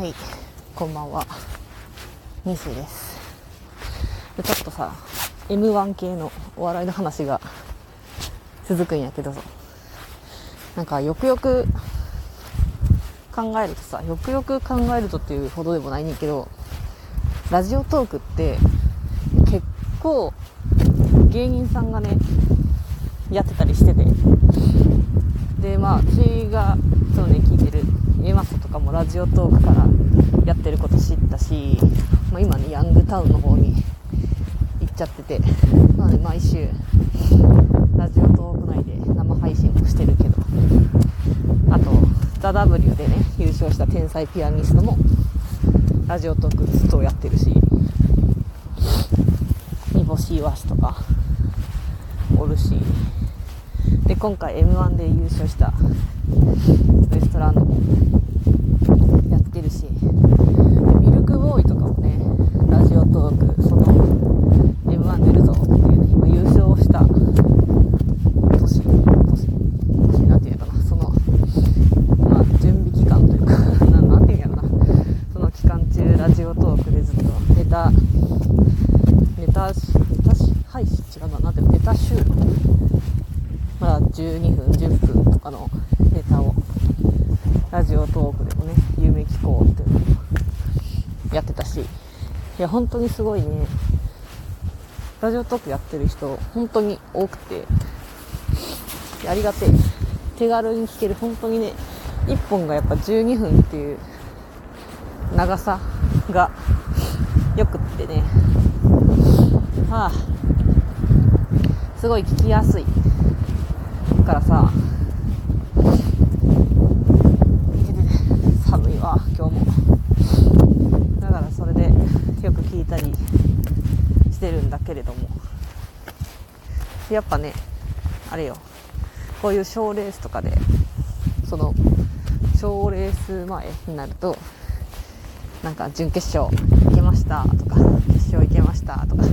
はい、こんばんは。ニスです。でちょっとさ、M1 系のお笑いの話が続くんやけど、なんかよくよく考えるとさ、よくよく考えるとっていうほどでもないねんけど、ラジオトークって結構芸人さんがね、やってたりしてて、で、まあ、私がそのね、聞いてる A マストとかもラジオトークからやってること知ったし、まあ、今ね、ヤングタウンの方に行っちゃってて、まあね、毎週、ラジオトーク内で生配信もしてるけど、あと、ザ・ W でね、優勝した天才ピアニストも、ラジオトークずっとやってるし、煮干しイワシとか、おるし、で、今回 M1 で優勝したウエストランドもやってるし、ミルクボーイとかもね、ラジオトーク、その M1 出るぞっていうね、今優勝した年、年、年なんていうのかな、その、まあ、準備期間というか、なんていうんやろな、その期間中、ラジオトークでずっとネタ、ネタ、ネタ、配信違うな、なんていうの、ネタ集まあ、12分、10分とかのネタを、ラジオトークでもね、夢聞こうっていうのをやってたし、いや、本当にすごいね、ラジオトークやってる人、本当に多くて、ありがてえ。手軽に聞ける、本当にね、1本がやっぱ12分っていう長さがよくってね、はあ、すごい聞きやすい。からさ、寒いわ、今日も。だからそれでよく聞いたりしてるんだけれども。やっぱね、あれよ、こういう賞レースとかで、その、賞レース前になると、なんか準決勝行けましたとか、決勝行けましたとか、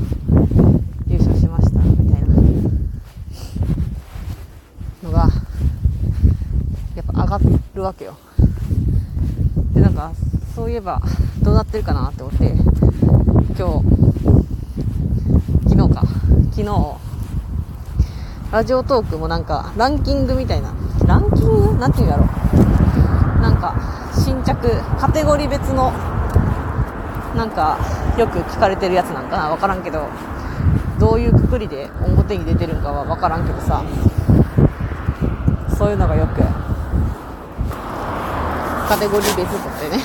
優勝しましたみたいなのが、やっぱ上がるわけよ。で、なんか、そういえば、どうなってるかなって思って、今日、昨日か、昨日、ラジオトークもなんか、ランキングみたいな、ランキング？なんていうんやろ。うなんか、新着、カテゴリー別の、なんか、よく聞かれてるやつなんかなわからんけど、どういうくくりで表に出てるんかはわからんけどさ、そういうのがよく、カテゴリー別とってね、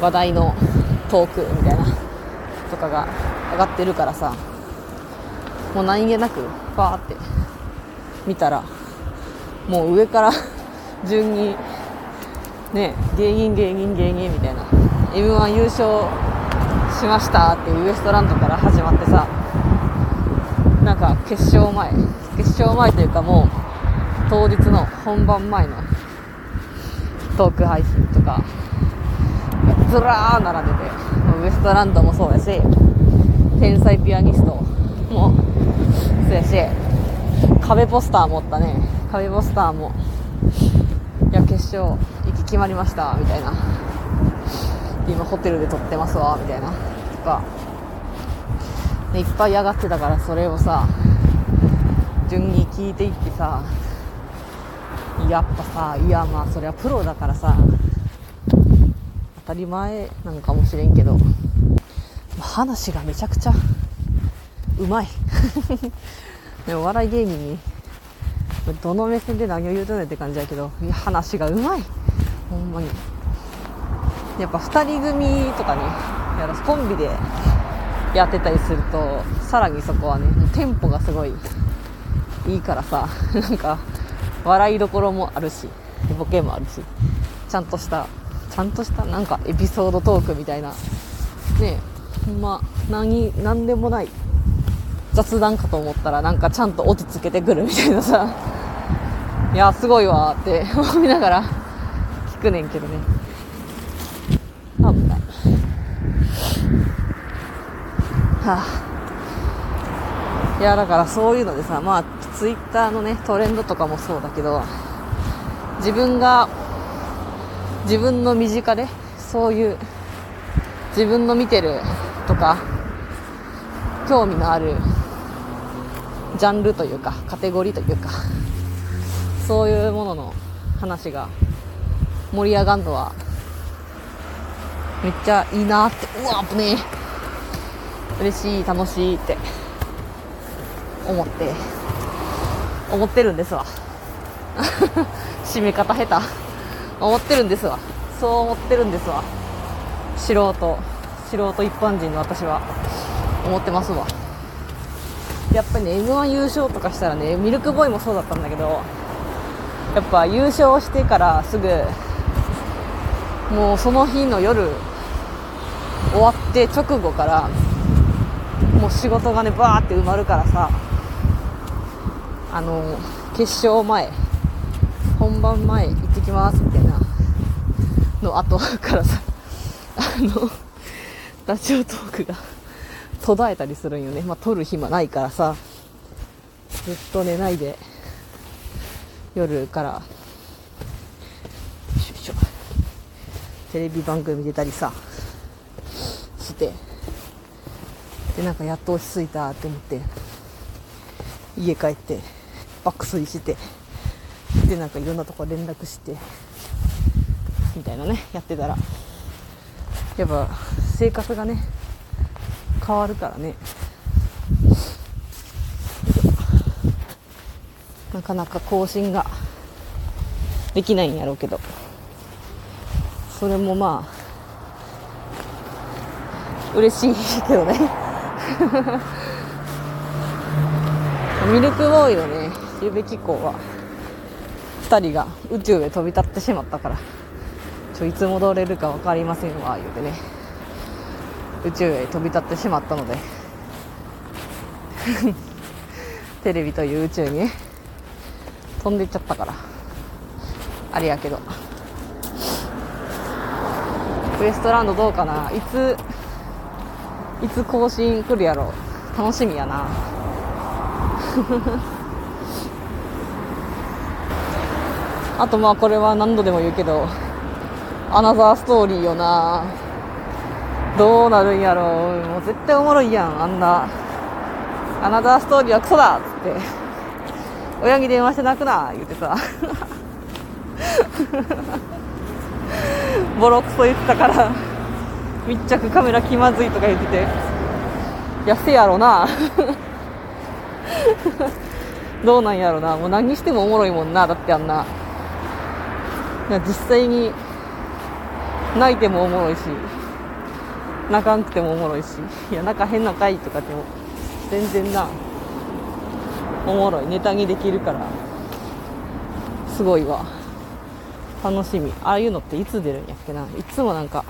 話題のトークみたいな、とかが上がってるからさ、もう何気なく、パーって見たら、もう上から 順に、ね、芸人芸人芸人みたいな、M1 優勝しましたっていうウエストランドから始まってさ、なんか決勝前、決勝前というかもう、当日の本番前のトーク配信とか、ずらー並んでて、ウエストランドもそうやし、天才ピアニストもそうやし、壁ポスター持ったね、壁ポスターも、いや、決勝行き決まりました、みたいな。今ホテルで撮ってますわ、みたいな。とか、いっぱい上がってたからそれをさ、順に聞いていってさ、やっぱさ、いやまあそれはプロだからさ、当たり前なんかもしれんけど、話がめちゃくちゃうまい。でお笑い芸人に、どの目線で何を言うとんねんって感じやけど、いや話がうまい。ほんまに。やっぱ二人組とかね、やらコンビでやってたりすると、さらにそこはね、テンポがすごいいいからさ、なんか、笑いどころもあるし、ボケもあるし、ちゃんとした、ちゃんとしたなんかエピソードトークみたいな、ねえほんま、何、なんでもない雑談かと思ったらなんかちゃんと落ち着けてくるみたいなさ、いや、すごいわって 思いながら聞くねんけどね。危ない。はあ、いや、だからそういうのでさ、まあ、ツイッターのね、トレンドとかもそうだけど、自分が、自分の身近で、そういう自分の見てるとか興味のあるジャンルというかカテゴリーというかそういうものの話が盛り上がるのはめっちゃいいなってうわ危ねえ。嬉しい楽しいって思って。思ってるんですわ。締め方下手。思ってるんですわ。そう思ってるんですわ。素人。素人一般人の私は。思ってますわ。やっぱりね m 1優勝とかしたらねミルクボーイもそうだったんだけどやっぱ優勝してからすぐもうその日の夜終わって直後からもう仕事がねバーって埋まるからさ。あの決勝前本番前行ってきますみたいなの後 からさあのラジオトークが途絶えたりするんよね。まあ撮る暇ないからさずっと寝ないで夜からしょ。テレビ番組出たりさしてでなんかやっと落ち着いたって思って家帰って爆睡してでなんかいろんなとこ連絡してみたいなねやってたらやっぱ生活がね変わるからね。なかなか更新ができないんやろうけど。それもまあ嬉しいけどね。ミルクボーイのね。ゆべき校は2人が宇宙へ飛び立ってしまったからちょいつ戻れるか分かりませんわ言うてね。宇宙へ飛び立ってしまったので テレビという宇宙にね飛んでいっちゃったからあれやけど。ウエストランドどうかな？いついつ更新来るやろ？楽しみやな。あとまあこれは何度でも言うけどアナザーストーリーよな。どうなるんやろう。もう絶対おもろいやんあんな。アナザーストーリーはクソだっつって。親に電話して泣くな言ってさ。ボロクソ言ってたから密着カメラ気まずいとか言ってて。いやせやろな。どうなんやろな。もう何にしてもおもろいもんなだってあんな。実際に泣いてもおもろいし泣かんくてもおもろいしいや泣かへんのかいとかでも全然なおもろい。ネタにできるからすごいわ。楽しみ。ああいうのっていつ出るんやっけな。いつもなんか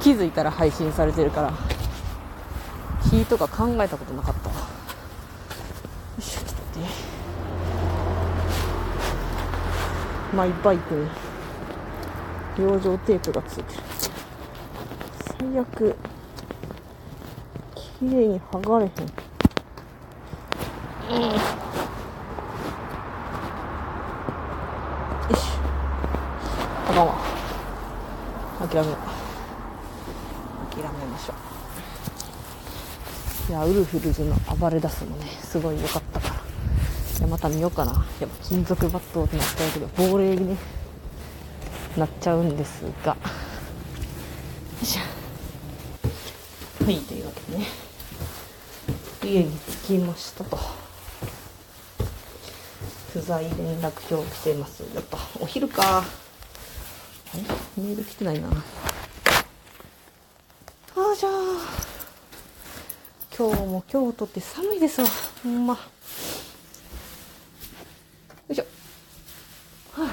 気づいたら配信されてるから日とか考えたことなかったよいしょちょっと待って。マイバイクに養生テープがついてる。最悪。綺麗に剥がれへん。うんよしあかんわ。諦めよう。諦めましょう。いやウルフルズの暴れ出すのねすごい良かったかやまた見ようかな。やっぱ金属バットってなっちゃうけど亡霊にねなっちゃうんですが。よいしょ。はいというわけでね。家に着きましたと。不在連絡票来てますやっぱお昼か。あれ？メール来てないな。ああじゃあ。今日も京都って寒いですわ。ほんまよいしょはあ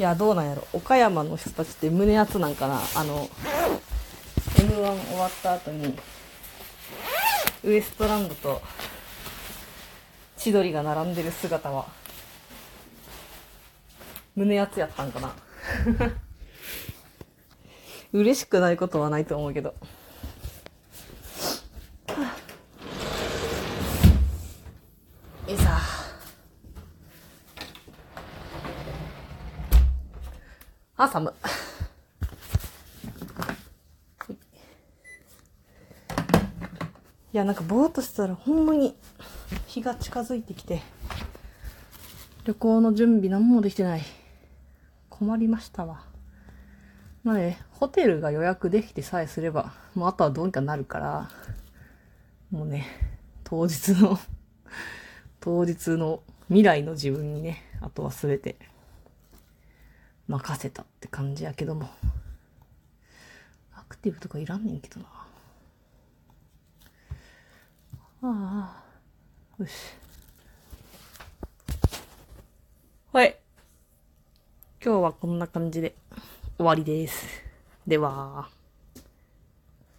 いやどうなんやろ。岡山の人たちって胸熱なんかな。あの m 1終わった後にウエストランドと千鳥が並んでる姿は胸熱やったんかな。嬉しくないことはないと思うけどよいしょあ、寒。いや、なんかぼーっとしてたらほんまに日が近づいてきて、旅行の準備何もできてない。困りましたわ。まあね、ホテルが予約できてさえすれば、もうあとはどうにかなるから、もうね、当日の当日の未来の自分にね、あとは全て任せたって感じやけども。アクティブとかいらんねんけどな。ああ、よし。はい。今日はこんな感じで終わりです。では。